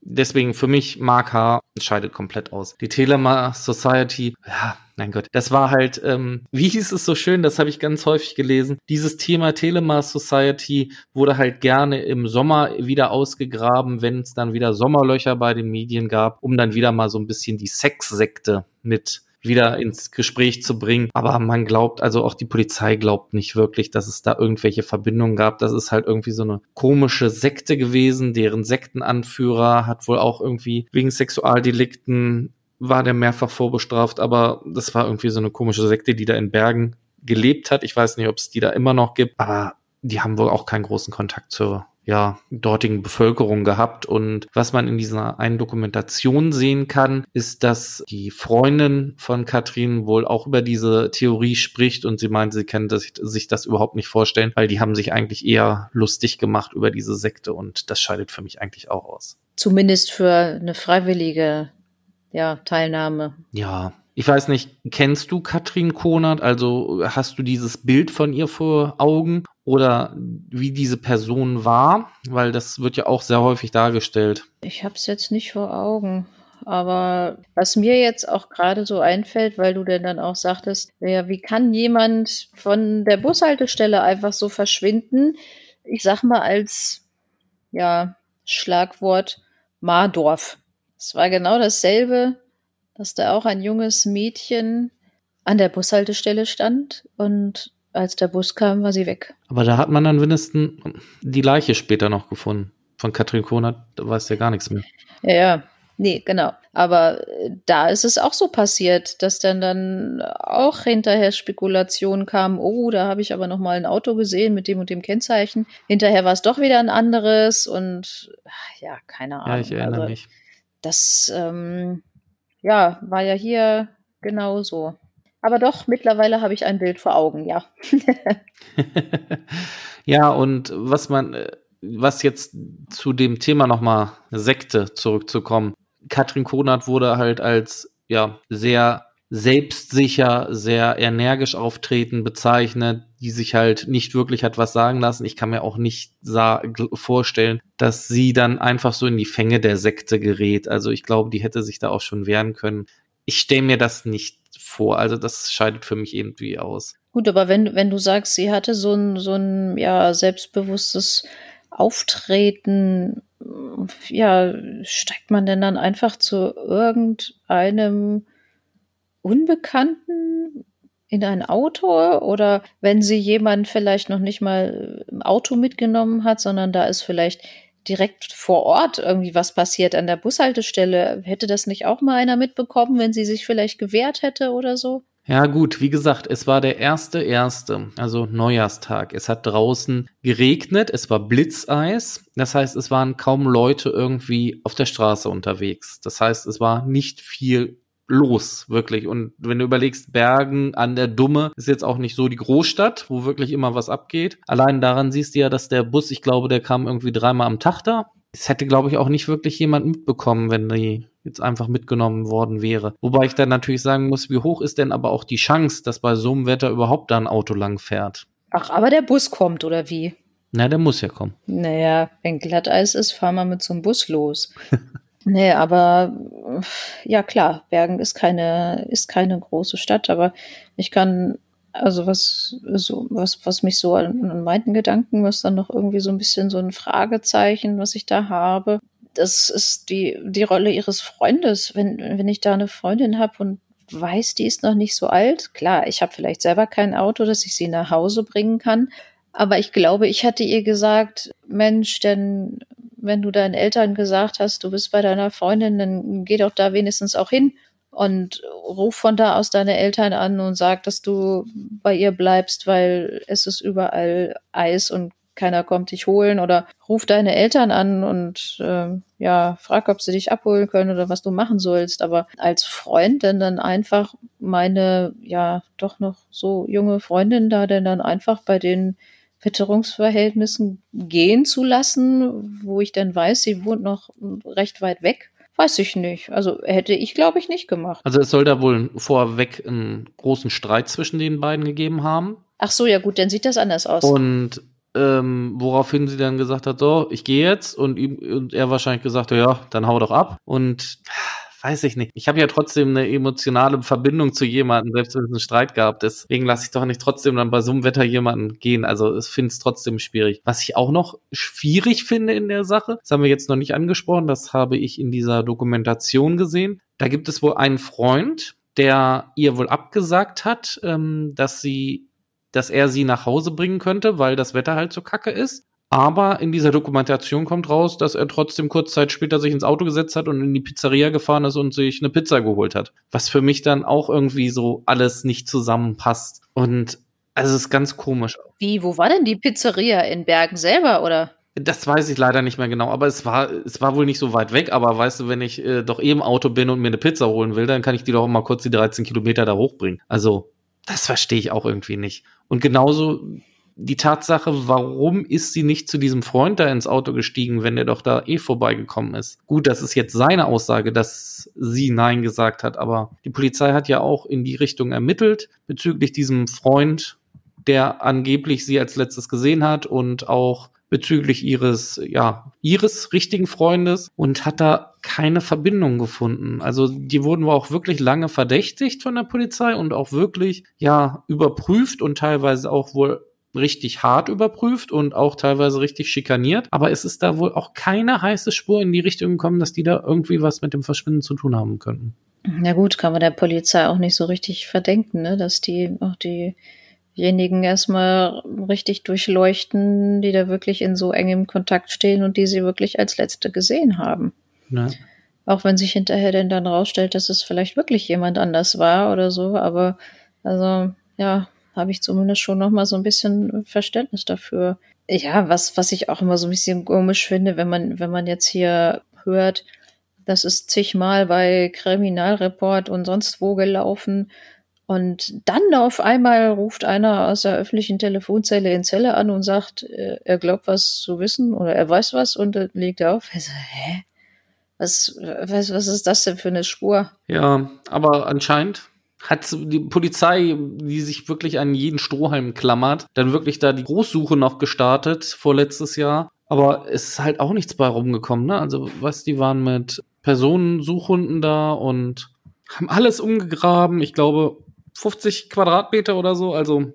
deswegen für mich Mark H. scheidet komplett aus. Die Telema Society, ja, mein Gott, das war halt, ähm, wie hieß es so schön, das habe ich ganz häufig gelesen. Dieses Thema Telema Society wurde halt gerne im Sommer wieder ausgegraben, wenn es dann wieder Sommerlöcher bei den Medien gab, um dann wieder mal so ein bisschen die Sexsekte mit wieder ins Gespräch zu bringen. Aber man glaubt, also auch die Polizei glaubt nicht wirklich, dass es da irgendwelche Verbindungen gab. Das ist halt irgendwie so eine komische Sekte gewesen, deren Sektenanführer hat wohl auch irgendwie wegen Sexualdelikten war der mehrfach vorbestraft, aber das war irgendwie so eine komische Sekte, die da in Bergen gelebt hat. Ich weiß nicht, ob es die da immer noch gibt, aber die haben wohl auch keinen großen Kontakt zur ja, dortigen Bevölkerung gehabt. Und was man in dieser einen Dokumentation sehen kann, ist, dass die Freundin von Katrin wohl auch über diese Theorie spricht und sie meint, sie kann das, sich das überhaupt nicht vorstellen, weil die haben sich eigentlich eher lustig gemacht über diese Sekte und das scheidet für mich eigentlich auch aus. Zumindest für eine freiwillige ja, Teilnahme. Ja, ich weiß nicht, kennst du Katrin Konert? Also hast du dieses Bild von ihr vor Augen oder wie diese Person war? Weil das wird ja auch sehr häufig dargestellt. Ich habe es jetzt nicht vor Augen. Aber was mir jetzt auch gerade so einfällt, weil du denn dann auch sagtest, ja, wie kann jemand von der Bushaltestelle einfach so verschwinden? Ich sag mal als ja, Schlagwort Mardorf. Es war genau dasselbe, dass da auch ein junges Mädchen an der Bushaltestelle stand und als der Bus kam, war sie weg. Aber da hat man dann wenigstens die Leiche später noch gefunden. Von Katrin Konert, da weiß ja gar nichts mehr. Ja, ja. Nee, genau. Aber äh, da ist es auch so passiert, dass dann dann auch hinterher Spekulationen kamen, oh, da habe ich aber noch mal ein Auto gesehen mit dem und dem Kennzeichen. Hinterher war es doch wieder ein anderes und ja, keine Ahnung. Ja, ich erinnere also, mich. Das ähm, ja, war ja hier genauso. Aber doch, mittlerweile habe ich ein Bild vor Augen, ja. ja, und was man, äh, was jetzt zu dem Thema nochmal Sekte zurückzukommen. Katrin Konert wurde halt als ja sehr selbstsicher, sehr energisch auftreten bezeichnet, die sich halt nicht wirklich hat was sagen lassen. Ich kann mir auch nicht vorstellen, dass sie dann einfach so in die Fänge der Sekte gerät. Also ich glaube, die hätte sich da auch schon wehren können. Ich stelle mir das nicht vor. Also das scheidet für mich irgendwie aus. Gut, aber wenn, wenn du sagst, sie hatte so ein, so ein ja, selbstbewusstes Auftreten, ja, steigt man denn dann einfach zu irgendeinem Unbekannten in ein Auto oder wenn sie jemand vielleicht noch nicht mal im Auto mitgenommen hat, sondern da ist vielleicht direkt vor Ort irgendwie was passiert an der Bushaltestelle. Hätte das nicht auch mal einer mitbekommen, wenn sie sich vielleicht gewehrt hätte oder so? Ja, gut, wie gesagt, es war der erste erste, also Neujahrstag. Es hat draußen geregnet, es war Blitzeis. Das heißt, es waren kaum Leute irgendwie auf der Straße unterwegs. Das heißt, es war nicht viel los, wirklich. Und wenn du überlegst, Bergen an der Dumme ist jetzt auch nicht so die Großstadt, wo wirklich immer was abgeht. Allein daran siehst du ja, dass der Bus, ich glaube, der kam irgendwie dreimal am Tag da. Es hätte, glaube ich, auch nicht wirklich jemand mitbekommen, wenn die jetzt einfach mitgenommen worden wäre. Wobei ich dann natürlich sagen muss, wie hoch ist denn aber auch die Chance, dass bei so einem Wetter überhaupt da ein Auto lang fährt? Ach, aber der Bus kommt, oder wie? Na, der muss ja kommen. Naja, wenn Glatteis ist, fahren wir mit so einem Bus los. Nee, aber ja klar, Bergen ist keine, ist keine große Stadt, aber ich kann, also was, so, was, was mich so an, an meinen Gedanken, was dann noch irgendwie so ein bisschen so ein Fragezeichen, was ich da habe, das ist die, die Rolle ihres Freundes. Wenn, wenn ich da eine Freundin habe und weiß, die ist noch nicht so alt, klar, ich habe vielleicht selber kein Auto, dass ich sie nach Hause bringen kann, aber ich glaube, ich hatte ihr gesagt, Mensch, denn wenn du deinen Eltern gesagt hast, du bist bei deiner Freundin, dann geh doch da wenigstens auch hin und ruf von da aus deine Eltern an und sag, dass du bei ihr bleibst, weil es ist überall Eis und keiner kommt dich holen oder ruf deine Eltern an und äh, ja, frag, ob sie dich abholen können oder was du machen sollst. Aber als Freund denn dann einfach meine, ja, doch noch so junge Freundin da denn dann einfach bei den Witterungsverhältnissen gehen zu lassen, wo ich dann weiß, sie wohnt noch recht weit weg. Weiß ich nicht. Also hätte ich, glaube ich, nicht gemacht. Also es soll da wohl vorweg einen großen Streit zwischen den beiden gegeben haben. Ach so, ja gut, dann sieht das anders aus. Und ähm, woraufhin sie dann gesagt hat, so, ich gehe jetzt und, ihm, und er wahrscheinlich gesagt hat, ja, dann hau doch ab. Und weiß ich nicht. Ich habe ja trotzdem eine emotionale Verbindung zu jemandem, selbst wenn es einen Streit gab. Deswegen lasse ich doch nicht trotzdem dann bei so einem Wetter jemanden gehen. Also ich finde es trotzdem schwierig. Was ich auch noch schwierig finde in der Sache, das haben wir jetzt noch nicht angesprochen, das habe ich in dieser Dokumentation gesehen. Da gibt es wohl einen Freund, der ihr wohl abgesagt hat, ähm, dass sie dass er sie nach Hause bringen könnte, weil das Wetter halt so kacke ist. Aber in dieser Dokumentation kommt raus, dass er trotzdem kurz Zeit später sich ins Auto gesetzt hat und in die Pizzeria gefahren ist und sich eine Pizza geholt hat. Was für mich dann auch irgendwie so alles nicht zusammenpasst. Und also es ist ganz komisch. Wie, wo war denn die Pizzeria? In Bergen selber, oder? Das weiß ich leider nicht mehr genau, aber es war, es war wohl nicht so weit weg. Aber weißt du, wenn ich äh, doch eh im Auto bin und mir eine Pizza holen will, dann kann ich die doch mal kurz die 13 Kilometer da hochbringen. Also, das verstehe ich auch irgendwie nicht. Und genauso die Tatsache, warum ist sie nicht zu diesem Freund da ins Auto gestiegen, wenn er doch da eh vorbeigekommen ist? Gut, das ist jetzt seine Aussage, dass sie Nein gesagt hat, aber die Polizei hat ja auch in die Richtung ermittelt bezüglich diesem Freund, der angeblich sie als letztes gesehen hat und auch bezüglich ihres, ja, ihres richtigen Freundes und hat da keine Verbindung gefunden. Also die wurden auch wirklich lange verdächtigt von der Polizei und auch wirklich, ja, überprüft und teilweise auch wohl richtig hart überprüft und auch teilweise richtig schikaniert. Aber es ist da wohl auch keine heiße Spur in die Richtung gekommen, dass die da irgendwie was mit dem Verschwinden zu tun haben könnten. Na gut, kann man der Polizei auch nicht so richtig verdenken, ne? dass die auch diejenigen erstmal richtig durchleuchten, die da wirklich in so engem Kontakt stehen und die sie wirklich als Letzte gesehen haben. Ja. Auch wenn sich hinterher denn dann rausstellt, dass es vielleicht wirklich jemand anders war oder so, aber also ja, habe ich zumindest schon noch mal so ein bisschen Verständnis dafür. Ja, was, was ich auch immer so ein bisschen komisch finde, wenn man, wenn man jetzt hier hört, das ist zigmal bei Kriminalreport und sonst wo gelaufen. Und dann auf einmal ruft einer aus der öffentlichen Telefonzelle in Zelle an und sagt, äh, er glaubt was zu wissen oder er weiß was und legt auf. Also, hä? Was, was, was ist das denn für eine Spur? Ja, aber anscheinend hat die Polizei, die sich wirklich an jeden Strohhalm klammert, dann wirklich da die Großsuche noch gestartet vorletztes Jahr. Aber es ist halt auch nichts bei rumgekommen, ne? Also, was, die waren mit Personensuchhunden da und haben alles umgegraben. Ich glaube, 50 Quadratmeter oder so. Also,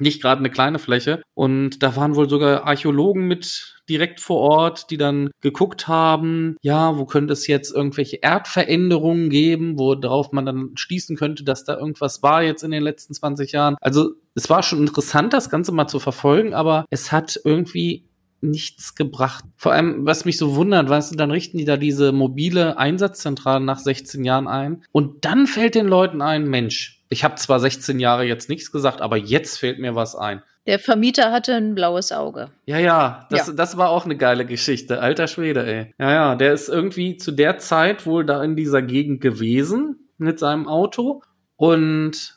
nicht gerade eine kleine Fläche. Und da waren wohl sogar Archäologen mit direkt vor Ort, die dann geguckt haben, ja, wo könnte es jetzt irgendwelche Erdveränderungen geben, worauf man dann schließen könnte, dass da irgendwas war jetzt in den letzten 20 Jahren. Also es war schon interessant, das Ganze mal zu verfolgen, aber es hat irgendwie nichts gebracht. Vor allem, was mich so wundert, weißt du, dann richten die da diese mobile Einsatzzentrale nach 16 Jahren ein und dann fällt den Leuten ein, Mensch, ich habe zwar 16 Jahre jetzt nichts gesagt, aber jetzt fällt mir was ein. Der Vermieter hatte ein blaues Auge. Ja, ja, das, ja. das war auch eine geile Geschichte. Alter Schwede, ey. Ja, ja, der ist irgendwie zu der Zeit wohl da in dieser Gegend gewesen mit seinem Auto und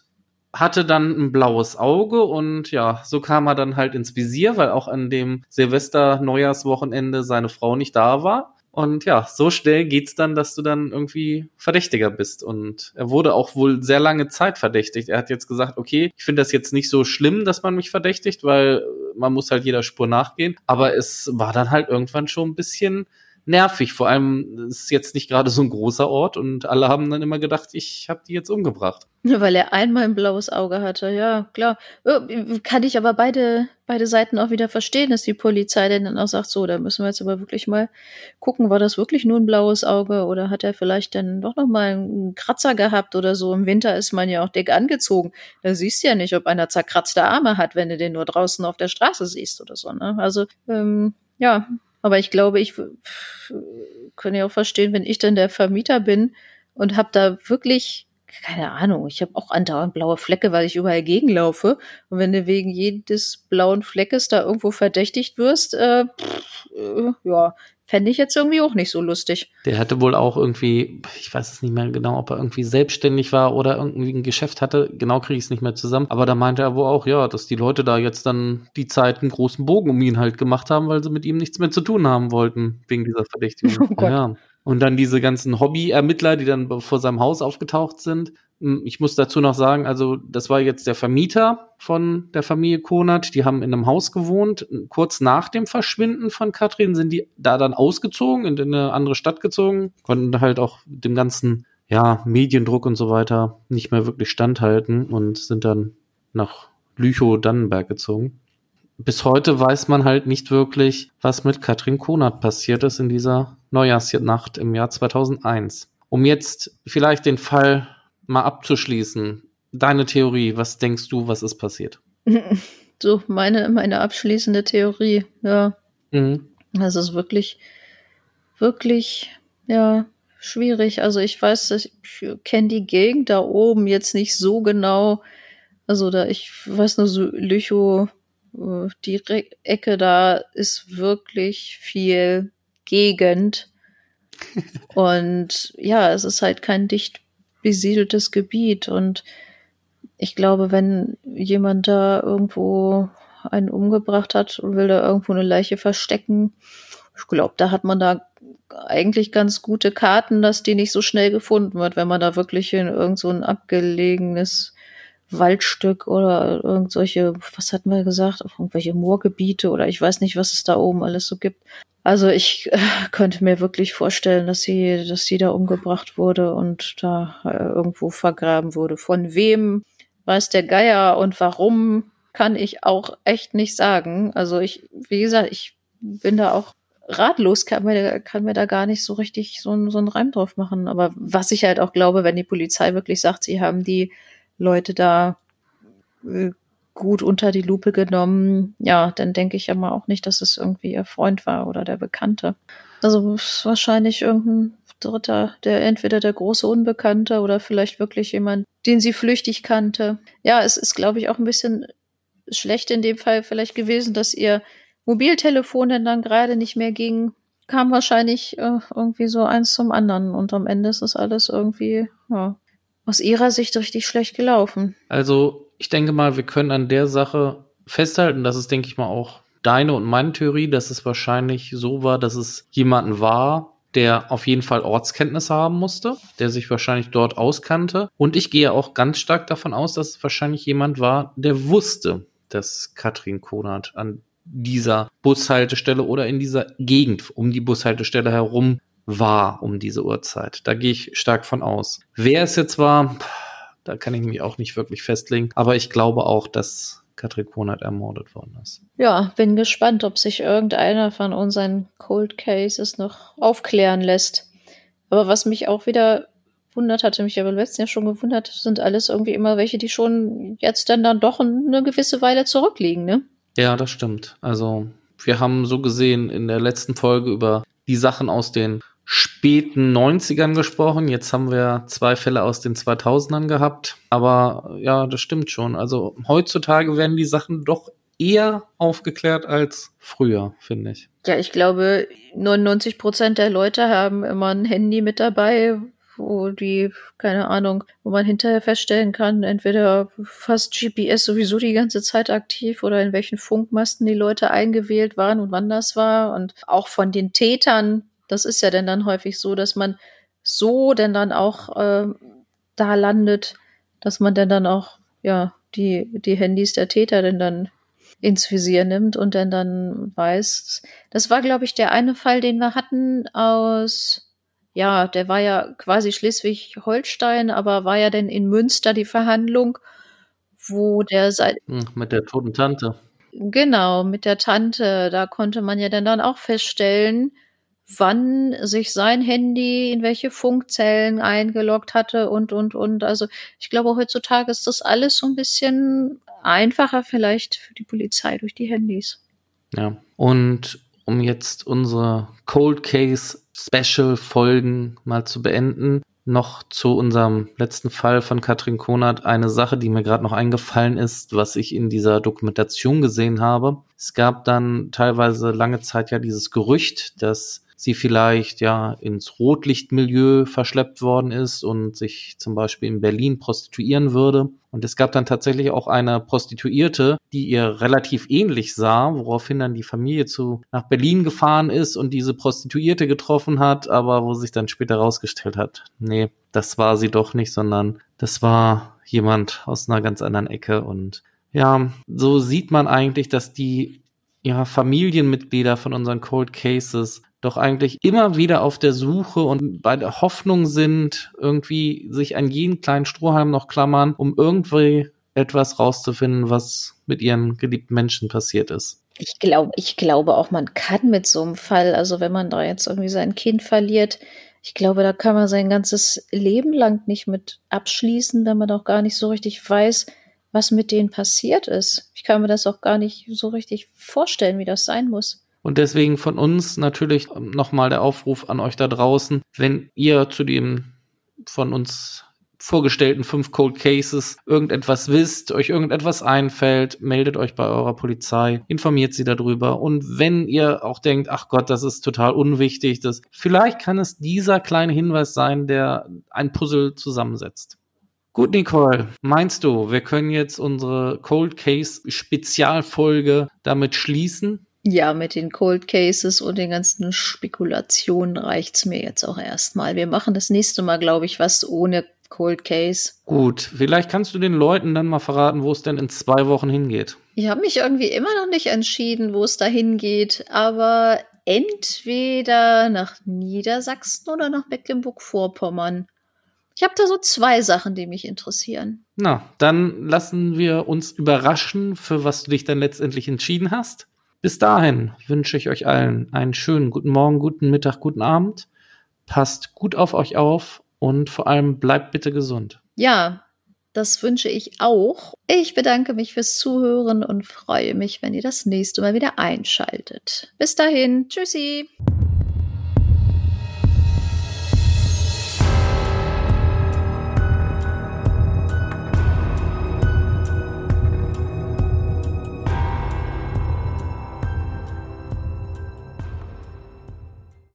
hatte dann ein blaues Auge und ja, so kam er dann halt ins Visier, weil auch an dem Silvester-Neujahrswochenende seine Frau nicht da war. Und ja, so schnell geht's dann, dass du dann irgendwie Verdächtiger bist. Und er wurde auch wohl sehr lange Zeit verdächtigt. Er hat jetzt gesagt, okay, ich finde das jetzt nicht so schlimm, dass man mich verdächtigt, weil man muss halt jeder Spur nachgehen. Aber es war dann halt irgendwann schon ein bisschen nervig. Vor allem ist jetzt nicht gerade so ein großer Ort und alle haben dann immer gedacht, ich habe die jetzt umgebracht. Weil er einmal ein blaues Auge hatte, ja, klar. Kann ich aber beide, beide Seiten auch wieder verstehen, dass die Polizei dann auch sagt, so, da müssen wir jetzt aber wirklich mal gucken, war das wirklich nur ein blaues Auge oder hat er vielleicht dann doch noch mal einen Kratzer gehabt oder so. Im Winter ist man ja auch dick angezogen. Da siehst du ja nicht, ob einer zerkratzte Arme hat, wenn du den nur draußen auf der Straße siehst oder so, ne? Also, ähm, ja, Aber ich glaube, ich kann ja auch verstehen, wenn ich dann der Vermieter bin und habe da wirklich keine Ahnung, ich habe auch andauernd blaue Flecke, weil ich überall gegenlaufe. Und wenn du wegen jedes blauen Fleckes da irgendwo verdächtigt wirst, äh, pff, äh, ja, fände ich jetzt irgendwie auch nicht so lustig. Der hatte wohl auch irgendwie, ich weiß es nicht mehr genau, ob er irgendwie selbstständig war oder irgendwie ein Geschäft hatte. Genau kriege ich es nicht mehr zusammen. Aber da meinte er wohl auch, ja, dass die Leute da jetzt dann die Zeit einen großen Bogen um ihn halt gemacht haben, weil sie mit ihm nichts mehr zu tun haben wollten, wegen dieser Verdächtigung. Oh Gott. Ja. Und dann diese ganzen Hobby-Ermittler, die dann vor seinem Haus aufgetaucht sind. Hm, ich muss dazu noch sagen, also das war jetzt der Vermieter von der Familie Konat. Die haben in einem Haus gewohnt. Kurz nach dem Verschwinden von Katrin sind die da dann ausgezogen, in eine andere Stadt gezogen, konnten halt auch dem ganzen ja, Mediendruck und so weiter nicht mehr wirklich standhalten und sind dann nach Lüchow-Dannenberg gezogen bis heute weiß man halt nicht wirklich, was mit Katrin Konert passiert ist in dieser Neujahrsnacht im Jahr 2001. Um jetzt vielleicht den Fall mal abzuschließen, deine Theorie, was denkst du, was ist passiert? So, meine, meine abschließende Theorie, ja. Mhm. Das ist wirklich, wirklich, ja, schwierig. Also ich weiß, ich kenne die Gegend da oben jetzt nicht so genau. Also da, ich weiß nur so Lüchow, die Re Ecke da ist wirklich viel Gegend. und ja, es ist halt kein dicht besiedeltes Gebiet. Und ich glaube, wenn jemand da irgendwo einen umgebracht hat und will da irgendwo eine Leiche verstecken, ich glaube, da hat man da eigentlich ganz gute Karten, dass die nicht so schnell gefunden wird, wenn man da wirklich in irgend so abgelegenes Waldstück oder irgendwelche, was hatten wir gesagt, irgendwelche Moorgebiete oder ich weiß nicht, was es da oben alles so gibt. Also ich äh, könnte mir wirklich vorstellen, dass sie, dass sie da umgebracht wurde und da äh, irgendwo vergraben wurde. Von wem weiß der Geier und warum kann ich auch echt nicht sagen. Also ich, wie gesagt, ich bin da auch ratlos, kann mir, kann mir da gar nicht so richtig so, so einen Reim drauf machen. Aber was ich halt auch glaube, wenn die Polizei wirklich sagt, sie haben die Leute da äh, gut unter die Lupe genommen, ja, dann denke ich ja mal auch nicht, dass es irgendwie ihr Freund war oder der Bekannte. Also wahrscheinlich irgendein Dritter, der entweder der große Unbekannte oder vielleicht wirklich jemand, den sie flüchtig kannte. Ja, es ist, glaube ich, auch ein bisschen schlecht in dem Fall vielleicht gewesen, dass ihr Mobiltelefon denn dann gerade nicht mehr ging. Kam wahrscheinlich äh, irgendwie so eins zum anderen und am Ende ist es alles irgendwie, ja, aus Ihrer Sicht richtig schlecht gelaufen? Also, ich denke mal, wir können an der Sache festhalten, dass es, denke ich mal, auch deine und meine Theorie, dass es wahrscheinlich so war, dass es jemanden war, der auf jeden Fall Ortskenntnisse haben musste, der sich wahrscheinlich dort auskannte. Und ich gehe auch ganz stark davon aus, dass es wahrscheinlich jemand war, der wusste, dass Katrin Konert an dieser Bushaltestelle oder in dieser Gegend um die Bushaltestelle herum war um diese Uhrzeit. Da gehe ich stark von aus. Wer es jetzt war, da kann ich mich auch nicht wirklich festlegen. Aber ich glaube auch, dass Katrin Konert ermordet worden ist. Ja, bin gespannt, ob sich irgendeiner von unseren Cold Cases noch aufklären lässt. Aber was mich auch wieder wundert, hatte mich aber letzten Jahr schon gewundert, sind alles irgendwie immer welche, die schon jetzt dann, dann doch eine gewisse Weile zurückliegen, ne? Ja, das stimmt. Also, wir haben so gesehen in der letzten Folge über die Sachen aus den späten 90ern gesprochen. Jetzt haben wir zwei Fälle aus den 2000ern gehabt. Aber ja, das stimmt schon. Also heutzutage werden die Sachen doch eher aufgeklärt als früher, finde ich. Ja, ich glaube, 99 Prozent der Leute haben immer ein Handy mit dabei, wo die, keine Ahnung, wo man hinterher feststellen kann, entweder fast GPS sowieso die ganze Zeit aktiv oder in welchen Funkmasten die Leute eingewählt waren und wann das war. Und auch von den Tätern das ist ja denn dann häufig so, dass man so denn dann auch äh, da landet, dass man denn dann auch, ja, die, die Handys der Täter denn dann ins Visier nimmt und dann dann weiß. Das war, glaube ich, der eine Fall, den wir hatten aus, ja, der war ja quasi Schleswig-Holstein, aber war ja denn in Münster die Verhandlung, wo der seit. Hm, mit der toten Tante. Genau, mit der Tante. Da konnte man ja dann, dann auch feststellen, wann sich sein Handy in welche Funkzellen eingeloggt hatte und, und, und. Also ich glaube, heutzutage ist das alles so ein bisschen einfacher vielleicht für die Polizei durch die Handys. Ja, und um jetzt unsere Cold Case Special Folgen mal zu beenden, noch zu unserem letzten Fall von Katrin Konert eine Sache, die mir gerade noch eingefallen ist, was ich in dieser Dokumentation gesehen habe. Es gab dann teilweise lange Zeit ja dieses Gerücht, dass sie vielleicht ja ins Rotlichtmilieu verschleppt worden ist und sich zum Beispiel in Berlin prostituieren würde. Und es gab dann tatsächlich auch eine Prostituierte, die ihr relativ ähnlich sah, woraufhin dann die Familie zu nach Berlin gefahren ist und diese Prostituierte getroffen hat, aber wo sich dann später rausgestellt hat, nee, das war sie doch nicht, sondern das war jemand aus einer ganz anderen Ecke und ja, so sieht man eigentlich, dass die ja, Familienmitglieder von unseren Cold Cases doch eigentlich immer wieder auf der Suche und bei der Hoffnung sind, irgendwie sich an jeden kleinen Strohhalm noch klammern, um irgendwie etwas rauszufinden, was mit ihren geliebten Menschen passiert ist. Ich glaube, ich glaube auch, man kann mit so einem Fall, also wenn man da jetzt irgendwie sein Kind verliert, ich glaube, da kann man sein ganzes Leben lang nicht mit abschließen, wenn man auch gar nicht so richtig weiß, was mit denen passiert ist. Ich kann mir das auch gar nicht so richtig vorstellen, wie das sein muss. Und deswegen von uns natürlich nochmal der Aufruf an euch da draußen, wenn ihr zu dem von uns vorgestellten fünf Cold Cases irgendetwas wisst, euch irgendetwas einfällt, meldet euch bei eurer Polizei, informiert sie darüber. Und wenn ihr auch denkt, ach Gott, das ist total unwichtig, das, vielleicht kann es dieser kleine Hinweis sein, der ein Puzzle zusammensetzt. Gut, Nicole, meinst du, wir können jetzt unsere Cold Case Spezialfolge damit schließen? Ja, mit den Cold Cases und den ganzen Spekulationen reicht's mir jetzt auch erstmal. Wir machen das nächste Mal, glaube ich, was ohne Cold Case. Gut, vielleicht kannst du den Leuten dann mal verraten, wo es denn in zwei Wochen hingeht. Ich habe mich irgendwie immer noch nicht entschieden, wo es da hingeht, aber entweder nach Niedersachsen oder nach Mecklenburg-Vorpommern. Ich habe da so zwei Sachen, die mich interessieren. Na, dann lassen wir uns überraschen, für was du dich dann letztendlich entschieden hast. Bis dahin wünsche ich euch allen einen schönen guten Morgen, guten Mittag, guten Abend. Passt gut auf euch auf und vor allem bleibt bitte gesund. Ja, das wünsche ich auch. Ich bedanke mich fürs Zuhören und freue mich, wenn ihr das nächste Mal wieder einschaltet. Bis dahin, tschüssi.